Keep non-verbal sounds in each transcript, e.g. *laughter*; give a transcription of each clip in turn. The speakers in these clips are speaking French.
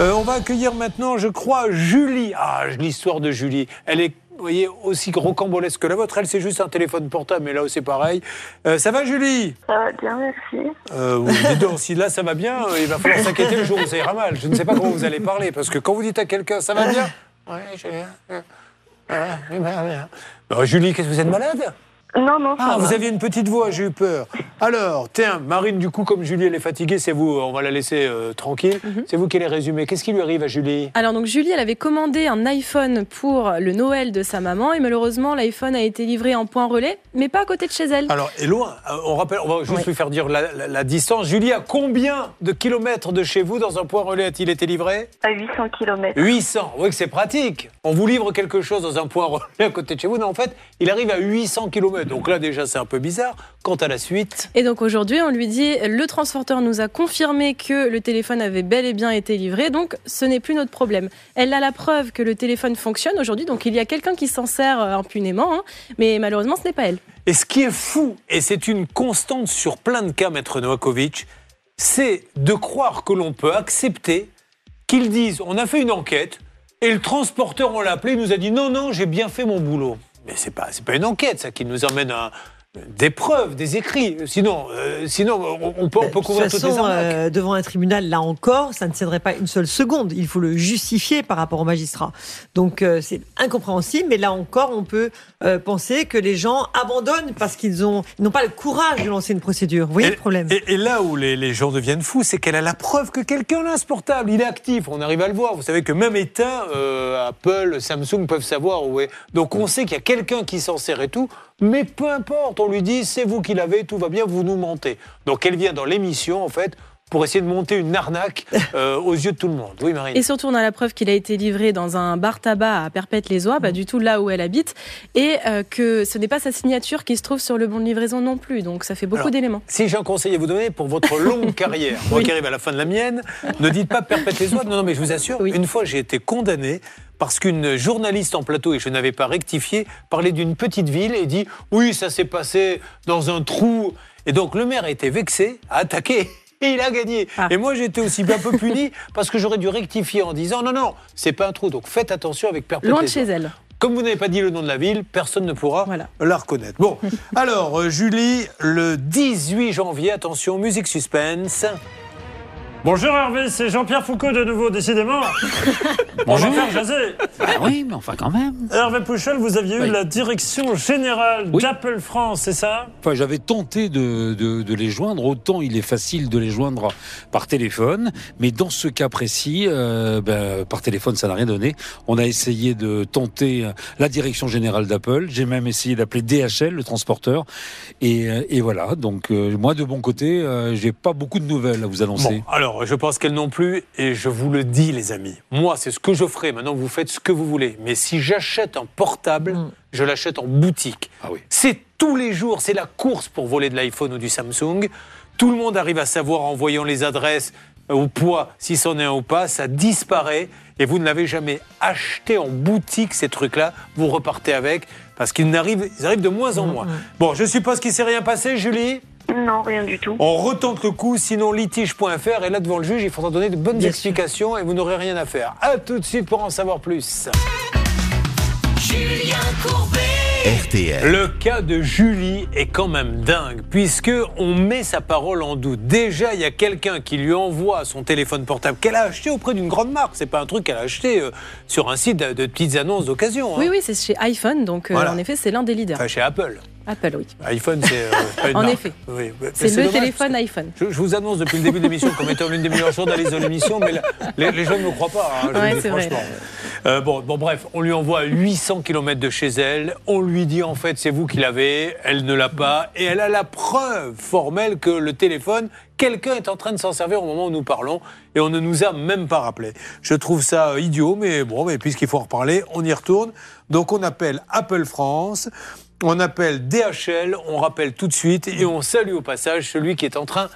Euh, on va accueillir maintenant, je crois, Julie. Ah, l'histoire de Julie. Elle est vous voyez, aussi rocambolesque que la vôtre. Elle, c'est juste un téléphone portable, mais là, c'est pareil. Euh, ça va, Julie? Ça va bien, merci. Euh, oui, dis donc, si là, ça va bien, euh, il va falloir s'inquiéter le jour où ça ira mal. Je ne sais pas comment vous allez parler, parce que quand vous dites à quelqu'un, ça va bien? Oui, je vais bien. Euh, Julie, qu'est-ce que vous êtes malade? Non, non, ça Ah, va. vous aviez une petite voix, j'ai eu peur. Alors, tiens, Marine, du coup, comme Julie, elle est fatiguée, c'est vous, on va la laisser euh, tranquille. C'est vous qui allez résumer. Qu'est-ce qui lui arrive à Julie? Alors donc Julie, elle avait commandé un iPhone pour le Noël de sa maman et malheureusement l'iPhone a été livré en point relais, mais pas à côté de chez elle. Alors, et loin, euh, on rappelle, on va juste Oui. lui faire dire la, la- la distance. Julie, à combien de kilomètres de chez vous, dans un point relais, a-t-il été livré? À 800 km. 800. Oui, que c'est pratique. On vous livre quelque chose dans un point relais à côté de chez vous. Non, en fait, il arrive à 800 kilomètres. Donc là, déjà, c'est un peu bizarre. Quant à la suite, Et donc aujourd'hui, on lui dit le transporteur nous a confirmé que le téléphone avait bel et bien été livré, donc ce n'est plus notre problème. Elle a la preuve que le téléphone fonctionne aujourd'hui, donc il y a quelqu'un qui s'en sert euh, impunément, hein, mais malheureusement ce n'est pas elle. Et ce qui est fou, et c'est une constante sur plein de cas, Maître Novakovic, c'est de croire que l'on peut accepter qu'ils disent on a fait une enquête et le transporteur, on l'a appelé, il nous a dit non, non, j'ai bien fait mon boulot. C'est pas, pas une enquête, ça, qui nous emmène à des preuves, des écrits. Sinon, euh, sinon on, on peut, on peut De toute couvrir toutes les façon, arnaques. euh, devant un tribunal, là encore, ça ne tiendrait pas une seule seconde. Il faut le justifier par rapport au magistrat. Donc euh, c'est incompréhensible, mais là encore, on peut penser que les gens abandonnent parce qu'ils ont ils n'ont pas le courage de lancer une procédure. Vous voyez Et- le problème Et, et là où les, les gens deviennent fous, c'est qu'elle a la preuve que quelqu'un a ce portable. Il est actif, on arrive à le voir. Vous savez que même éteint, Apple, Samsung peuvent savoir où est. Donc on sait qu'il y a quelqu'un qui s'en sert et tout. Mais peu importe, on lui dit c'est vous qui l'avez, tout va bien, vous nous mentez. Donc elle vient dans l'émission, en fait, pour essayer de monter une arnaque *laughs* euh, aux yeux de tout le monde. Oui, Marine. Et surtout, on a la preuve qu'il a été livré dans un bar tabac à Perpète-les-Oies, pas du tout là où elle habite, et euh, que ce n'est pas sa signature qui se trouve sur le bon de livraison non plus. Donc ça fait beaucoup d'éléments. Si j'ai un conseil à vous donner pour votre longue *laughs* carrière, moi Oui. qui arrive à la fin de la mienne, ne dites pas perpète les oies. Non, non, mais je vous assure, Oui. une fois j'ai été condamné parce qu'une journaliste en plateau, et je n'avais pas rectifié, parlait d'une petite ville et dit oui, ça s'est passé dans un trou. Et donc le maire a été vexé, a attaqué. Et il a gagné. Ah. Et moi, j'ai été aussi un peu puni parce que j'aurais dû rectifier en disant non, non, c'est pas un trou. Donc faites attention avec perpète Loin de chez elle. Comme vous n'avez pas dit le nom de la ville, personne ne pourra Voilà. la reconnaître. Bon, *laughs* alors, euh, Julie, le 18 janvier, attention, musique suspense. Bonjour Hervé, c'est Jean-Pierre Foucault de nouveau, décidément. *laughs* Faire jaser. Ah oui, mais enfin quand même. Hervé Pouchel, vous aviez eu la direction générale Oui. d'Apple France, c'est ça? Enfin, j'avais tenté de, de- de les joindre. Autant il est facile de les joindre par téléphone, mais dans ce cas précis, euh, ben, par téléphone, ça n'a rien donné. On a essayé de tenter euh, la direction générale d'Apple. J'ai même essayé d'appeler DHL, le transporteur, et, euh, et voilà. Donc euh, moi, de mon côté, euh, j'ai pas beaucoup de nouvelles à vous annoncer. Bon, alors, je pense qu'elle non plus, et je vous le dis, les amis. Moi, c'est ce que je ferai. Maintenant, vous faites ce que vous voulez. Mais si j'achète un portable, Mm. je l'achète en boutique. Ah oui. C'est tous les jours, c'est la course pour voler de l'iPhone ou du Samsung. Tout le monde arrive à savoir en voyant les adresses euh, au poids, si c'en est un ou pas, ça disparaît. Et vous ne l'avez jamais acheté en boutique, ces trucs-là. Vous repartez avec, parce qu'ils n'arrivent- ils arrivent de moins en moins. Bon, je suppose qu'il ne s'est rien passé, Julie? Non, rien du tout. on retente le coup, sinon litige.fr et là devant le juge, il faudra donner de bonnes Bien explications et vous n'aurez rien à faire. À tout de suite pour en savoir plus. RTL. Le cas de Julie est quand même dingue, puisque on met sa parole en doute. Déjà, il y a quelqu'un qui lui envoie son téléphone portable qu'elle a acheté auprès d'une grande marque. C'est pas un truc qu'elle a acheté euh, sur un site de, de petites annonces d'occasion. hein. Oui, oui, c'est chez iPhone, donc euh, Voilà. en effet, c'est l'un des leaders. Enfin, chez Apple. Apple, oui. iPhone, c'est euh, pas une *laughs* En marque. effet. Oui, C'est le dommage, téléphone iPhone. Je, je vous annonce depuis le début de l'émission comme étant l'une des meilleures journalistes de l'émission, mais les, les gens ne me croient pas. hein, Ouais, dis c'est vrai. franchement. Euh, bon, bon, bref, on lui envoie à 800 km de chez elle. On lui dit en fait c'est vous qui l'avez. Elle ne l'a pas et elle a la preuve formelle que le téléphone, quelqu'un est en train de s'en servir au moment où nous parlons et on ne nous a même pas rappelé. Je trouve ça euh, idiot, mais bon, mais puisqu'il faut en reparler, on y retourne. Donc on appelle Apple France. On appelle DHL, on rappelle tout de suite et on salue au passage celui qui est en train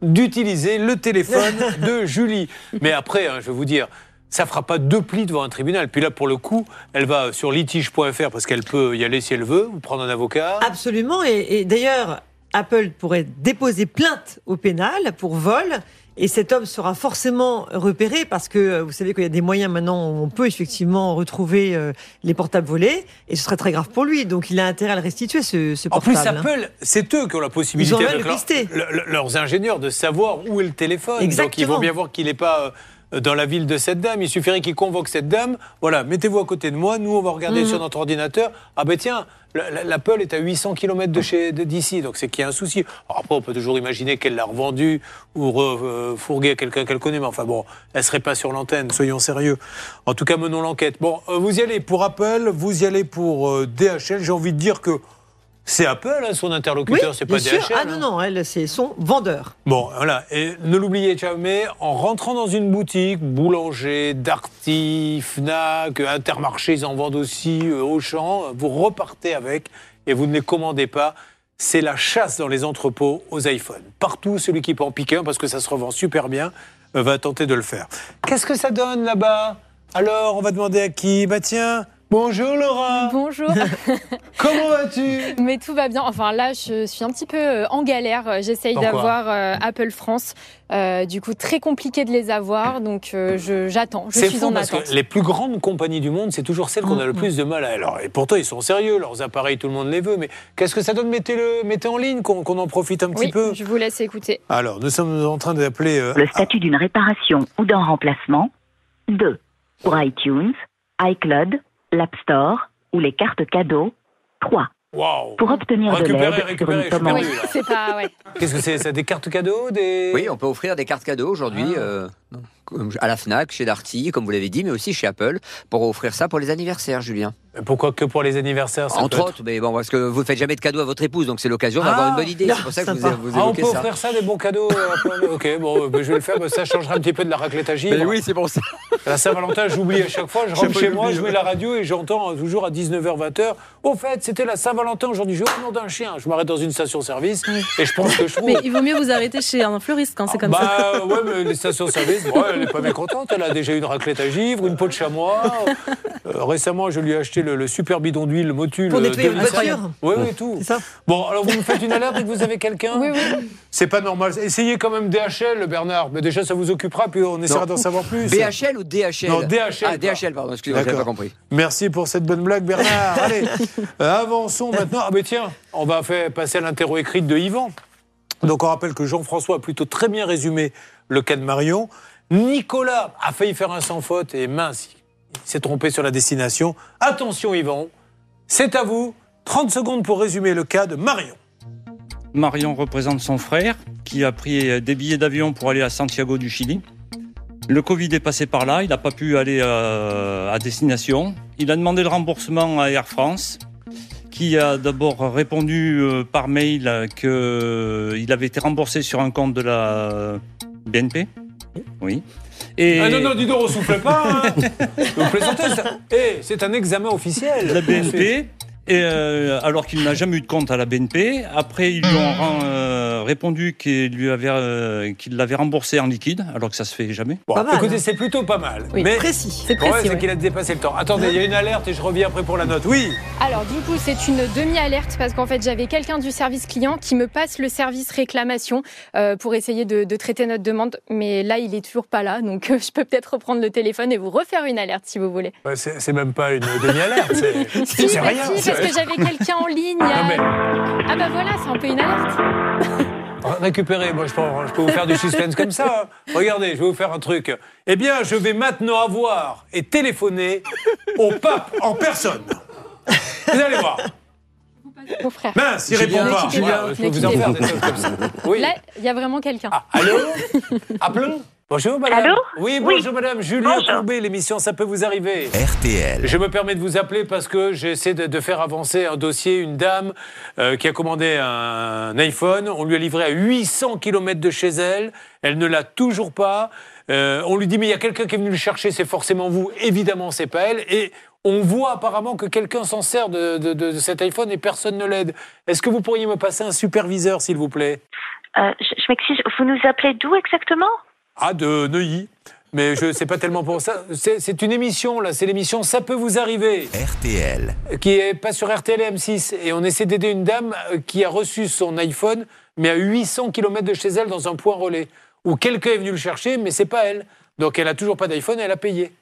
d'utiliser le téléphone *laughs* de Julie. Mais après, hein, je vais vous dire, ça fera pas deux plis devant un tribunal. Puis là, pour le coup, elle va sur litige.fr parce qu'elle peut y aller si elle veut, ou prendre un avocat. Absolument. Et, et d'ailleurs, Apple pourrait déposer plainte au pénal pour vol Et cet homme sera forcément repéré parce que euh, vous savez qu'il y a des moyens maintenant où on peut effectivement retrouver euh, les portables volés et ce serait très grave pour lui. Donc il a intérêt à le restituer ce, ce En plus, portable. Apple, c'est eux qui ont la possibilité, Ils ont le leur- le- le- leurs ingénieurs, de savoir où est le téléphone. Donc ils Exactement. vont bien voir qu'il n'est pas euh, dans la ville de cette dame. Il suffirait qu'ils convoquent cette dame. Voilà, mettez-vous à côté de moi. Nous, on va regarder Mhm. sur notre ordinateur. Ah ben tiens, la- la- l'Apple est à 800 km de chez d'ici, donc c'est qu'il y a un souci. Alors après, on peut toujours imaginer qu'elle l'a revendu ou refourgué à quelqu'un qu'elle connaît, mais enfin bon, elle serait pas sur l'antenne. Soyons sérieux. En tout cas, menons l'enquête. Bon, euh, vous y allez pour Apple, vous y allez pour euh, DHL. J'ai envie de dire que c'est Apple, hein, son Oui, interlocuteur, c'est pas. DHL. Ah hein. non, non, elle, c'est son vendeur. Bon, voilà. Et ne l'oubliez jamais, en rentrant dans une boutique, boulanger, Darty, Fnac, Intermarché, ils en vendent aussi, euh, Auchan, vous repartez avec et vous ne les commandez pas. C'est la chasse dans les entrepôts aux iPhones. Partout, celui qui peut en piquer un, parce que ça se revend super bien, euh, va tenter de le faire. Qu'est-ce que ça donne là-bas? Alors, on va demander à qui? Bah tiens, bonjour Laura, Bonjour, *laughs* comment vas-tu? Mais tout va bien. Enfin là, je suis un petit peu euh, en galère. Euh, J'essaye d'avoir euh, Apple France. Euh, du coup, très compliqué de les avoir. Donc, euh, je- j'attends. Je C'est suis fou en parce attente. que les plus grandes compagnies du monde, c'est toujours celles qu'on a le plus de mal à. Alors, et pourtant, ils sont sérieux, leurs appareils, tout le monde les veut. Mais qu'est-ce que ça donne? Mettez-le, mettez en ligne, qu'on qu'on en profite un petit Oui, peu. je vous laisse écouter. Alors, nous sommes en train d'appeler. euh, le statut d'une réparation ou d'un remplacement. 2. Pour iTunes, iCloud, l'App Store ou les cartes cadeaux. 3. Waouh Pour obtenir de Récupérez, l'aide sur une commande. Oui, c'est pas. Ouais. Qu'est-ce que c'est? Ça des cartes cadeaux des... Oui, on peut offrir des cartes cadeaux aujourd'hui Ah. euh, à la Fnac, chez Darty, comme vous l'avez dit, mais aussi chez Apple, pour offrir ça pour les anniversaires, Julien. Pourquoi que pour les anniversaires ça Entre peut être- autres, mais bon, parce que vous ne faites jamais de cadeaux à votre épouse, donc c'est l'occasion Ah, d'avoir une bonne idée. C'est pour ça que vous, vous Ah, on évoquez peut ça. offrir ça, des bons cadeaux euh, *laughs* Ok, bon, ben, je vais le faire, mais ça changera un petit peu de la raclette à givre. Mais oui, c'est pour ça. La Saint-Valentin, j'oublie à chaque fois. Je rentre chez moi, je mets ouais. la radio et j'entends euh, toujours à 19h, 20h. Au fait, c'était la Saint-Valentin aujourd'hui. Je vais au nom d'un chien. Je m'arrête dans une station-service et je pense que je trouve. Mais il vaut mieux vous arrêter chez un fleuriste quand c'est comme ça. bah, ouais, mais les stations-service, bon, elle n'est pas mécontente. Elle a déjà une raclette à givre, une peau de chamois. Euh, récemment, je lui ai acheté le, le super bidon d'huile Motul. Pour euh, nettoyer une Nissan. voiture. Oui, oui, tout. C'est ça Bon, alors vous me faites une alerte dès que vous avez quelqu'un Oui, oui. C'est pas normal. Essayez quand même DHL, Bernard. Mais déjà, ça vous occupera, puis on essaiera d'en savoir plus. BHL ou DHL Non, DHL, Ah, DHL, pardon, excusez-moi, j'avais pas compris. Merci pour cette bonne blague, Bernard. *laughs* Allez, euh, avançons maintenant. Ah, ben tiens, on va faire passer à l'interro écrite de Yvan. Donc, on rappelle que Jean-François a plutôt très bien résumé le cas de Marion. Nicolas a failli faire un sans faute et mince, il s'est trompé sur la destination. Attention, Yvan, c'est à vous. 30 secondes pour résumer le cas de Marion. Marion représente son frère qui a pris des billets d'avion pour aller à Santiago du Chili. Le Covid est passé par là, il n'a pas pu aller euh, à destination. Il a demandé le remboursement à Air France, qui a d'abord répondu euh, par mail qu'il avait été remboursé sur un compte de la BNP. Oui. Et Ah non, non, dis donc, on souffle pas. hein. *laughs* Vous plaisantez, c'est- Eh, c'est un examen officiel. la BNP. Et euh, alors qu'il n'a jamais eu de compte à la BNP. Après, ils lui ont euh, répondu qu'il lui avait, euh, qu'il l'avait remboursé en liquide, alors que ça se fait jamais. Bon, Pas mal, écoutez, hein. c'est plutôt pas mal. Oui, mais Précis. C'est précis. c'est ouais. qu'il a dépassé le temps. Attendez, il y a une alerte et je reviens après pour la note. Oui. Alors, du coup, c'est une demi-alerte parce qu'en fait, j'avais quelqu'un du service client qui me passe le service réclamation euh, pour essayer de, de traiter notre demande. Mais là, il est toujours pas là. Donc, euh, je peux peut-être reprendre le téléphone et vous refaire une alerte si vous voulez. Ouais, c'est même pas une demi-alerte. c'est- *laughs* Si, rien. si, parce que j'avais quelqu'un en ligne. Ah, mais Ah bah voilà, c'est un peu une alerte. *laughs* récupérez, moi je peux, je peux vous faire du suspense comme ça. hein. Regardez, je vais vous faire un truc. Eh bien, je vais maintenant avoir et téléphoner au pape en personne. Vous allez voir. Mon frère. Mince, il répond pas. je peux vous en faire des choses comme ça. Oui. Là, il y a vraiment quelqu'un. Ah, allô *laughs* Appelons. Bonjour madame. Allô Oui, Oui. bonjour madame. Julien Bonjour. Courbet, l'émission Ça peut vous arriver. RTL. Je me permets de vous appeler parce que j'essaie de, de faire avancer un dossier. Une dame euh, qui a commandé un iPhone, on lui a livré à 800 km de chez elle. Elle ne l'a toujours pas. Euh, on lui dit mais il y a quelqu'un qui est venu le chercher, c'est forcément vous. Évidemment, c'est pas elle. Et on voit apparemment que quelqu'un s'en sert de, de- de cet iPhone et personne ne l'aide. Est-ce que vous pourriez me passer un superviseur, s'il vous plaît? Euh, je je m'excuse, vous nous appelez d'où exactement? Ah, de Neuilly. Mais je sais pas tellement pour ça. C'est une émission là, c'est l'émission Ça peut vous arriver. RTL. qui est pas sur RTL et M6 et on essaie d'aider une dame euh, qui a reçu son iPhone mais à 800 km de chez elle dans un point relais. où quelqu'un est venu le chercher, mais c'est pas elle. Donc elle a toujours pas d'iPhone et elle a payé.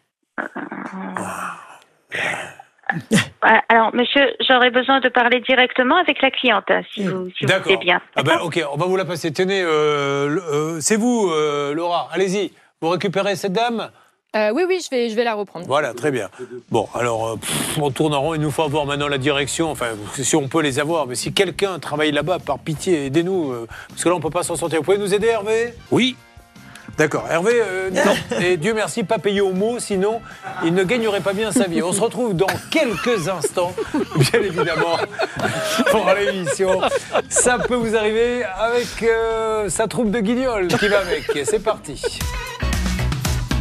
*laughs* Alors, monsieur, j'aurais besoin de parler directement avec la cliente, hein, si vous, si vous D'accord. voulez bien. Ah ben, ok, on va vous la passer. Tenez, euh, euh, c'est vous, euh, Laura. Allez-y. Vous récupérez cette dame? Euh, oui, oui, je vais, je vais la reprendre. Voilà, très bien. Bon, alors, pff, on tourne en rond. Il nous faut avoir maintenant la direction. Enfin, si on peut les avoir. Mais si quelqu'un travaille là-bas, par pitié, aidez-nous. euh, parce que là, on peut pas s'en sortir. Vous pouvez nous aider, Hervé? Oui. D'accord. Hervé, euh, *laughs* non. Et Dieu merci, pas payé au mot, sinon il ne gagnerait pas bien sa vie. On se retrouve dans quelques instants, bien évidemment, *laughs* pour l'émission. Ça peut vous arriver avec euh, sa troupe de guignols qui va avec. C'est parti.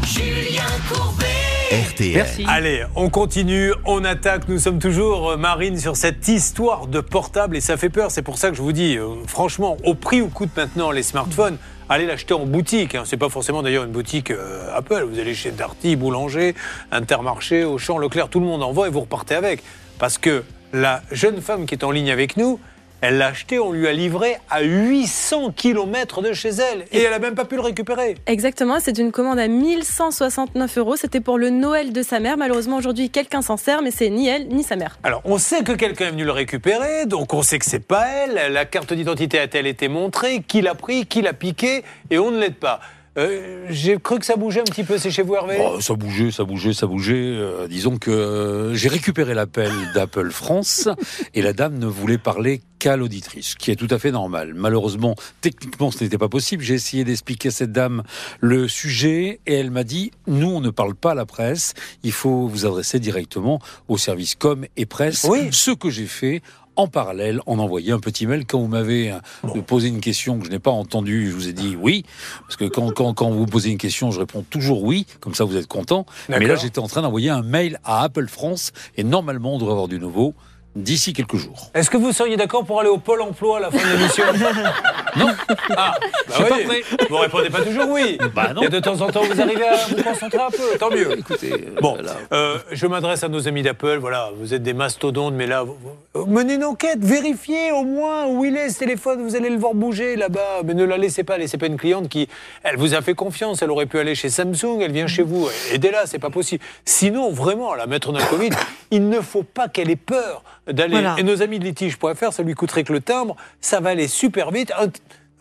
Julien Courbet. RTL. Allez, on continue, on attaque. Nous sommes toujours, euh, Marine, sur cette histoire de portable et ça fait peur. C'est pour ça que je vous dis, euh, franchement, au prix où coûtent maintenant les smartphones, allez l'acheter en boutique. Hein. C'est pas forcément d'ailleurs une boutique euh, Apple. Vous allez chez Darty, Boulanger, Intermarché, Auchan, Leclerc, tout le monde en vend et vous repartez avec. Parce que la jeune femme qui est en ligne avec nous, elle l'a acheté, on lui a livré à 800 km de chez elle et elle a même pas pu le récupérer. Exactement, c'est une commande à 1169 euros. C'était pour le Noël de sa mère. Malheureusement, aujourd'hui, quelqu'un s'en sert, mais c'est ni elle ni sa mère. Alors, on sait que quelqu'un est venu le récupérer, donc on sait que c'est pas elle. La carte d'identité a-t-elle été montrée? Qui l'a pris? Qui l'a piqué? Et on ne l'aide pas. Euh, J'ai cru que ça bougeait un petit peu. C'est chez vous, Hervé Oh, ça bougeait, ça bougeait, ça bougeait. Euh, disons que euh, j'ai récupéré l'appel *laughs* d'Apple France et la dame ne voulait parler qu'à l'auditrice, ce qui est tout à fait normal. Malheureusement, techniquement, ce n'était pas possible. J'ai essayé d'expliquer à cette dame le sujet et elle m'a dit nous, on ne parle pas à la presse. Il faut vous adresser directement au service com et presse. Oui. Ce que j'ai fait. En parallèle, en envoyé un petit mail quand vous m'avez euh, posé une question que je n'ai pas entendue. Je vous ai dit oui, parce que quand, quand, quand vous posez une question, je réponds toujours oui. Comme ça, vous êtes content. Mais là, j'étais en train d'envoyer un mail à Apple France et normalement, on devrait avoir du nouveau d'ici quelques jours. Est-ce que vous seriez d'accord pour aller au Pôle emploi à la fin de l'émission *laughs* Non. Ah, bah oui. pas prêt. Vous répondez pas toujours oui. Bah non. Et de temps en temps, vous arrivez à vous concentrer un peu. Tant mieux. Écoutez, euh, Bon, voilà. euh, je m'adresse à nos amis d'Apple. Voilà, vous êtes des mastodontes, mais là, vous- vous- menez une enquête, vérifiez au moins où il est ce téléphone. Vous allez le voir bouger là-bas, mais ne la laissez pas. Laissez pas une cliente qui, elle vous a fait confiance. Elle aurait pu aller chez Samsung. Elle vient chez vous. Aidez-la, c'est pas possible. Sinon, vraiment, la maître d'un Covid, il ne faut pas qu'elle ait peur d'aller. Voilà. Et nos amis de litige.fr, ça lui coûterait que le timbre. Ça va aller super vite. Un,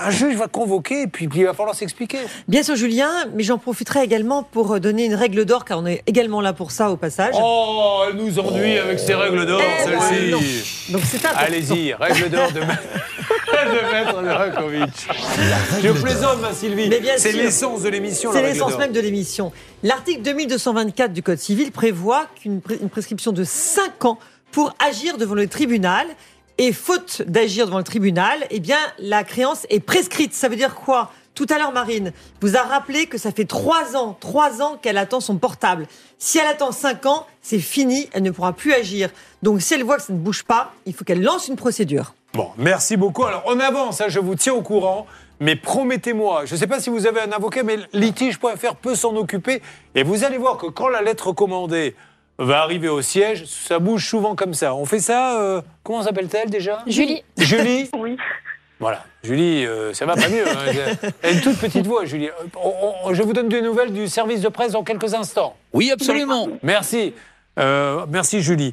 un juge va convoquer, et puis, il va falloir s'expliquer. Bien sûr, Julien, mais j'en profiterai également pour euh, donner une règle d'or, car on est également là pour ça au passage. Oh, elle nous ennuie avec ses règles d'or, Eh, non. celle-ci. Donc c'est. Allez-y, règle d'or de, *laughs* *laughs* de Maître Novakovic. Je plaisante, ma Sylvie. C'est l'essence de l'émission, C'est l'essence même de l'émission. L'article 2224 du Code civil prévoit qu'une prescription de 5 ans pour agir devant le tribunal. Et faute d'agir devant le tribunal, eh bien, la créance est prescrite. Ça veut dire quoi? Tout à l'heure, Marine vous a rappelé que ça fait 3 ans, 3 ans qu'elle attend son portable. Si elle attend 5 ans, c'est fini, elle ne pourra plus agir. Donc, si elle voit que ça ne bouge pas, il faut qu'elle lance une procédure. Bon, merci beaucoup. Alors, on avance, hein, je vous tiens au courant. Mais promettez-moi, je ne sais pas si vous avez un avocat, mais litige.fr peut s'en occuper. Et vous allez voir que quand la lettre commandée va arriver au siège, ça bouge souvent comme ça. On fait ça, euh, comment s'appelle-t-elle déjà? Julie. Julie? Oui. Voilà, Julie, euh, ça va pas mieux. hein. *laughs* Elle a une toute petite voix, Julie. Euh, on- on- je vous donne des nouvelles du service de presse dans quelques instants. Oui, absolument. Merci. Euh, merci, Julie.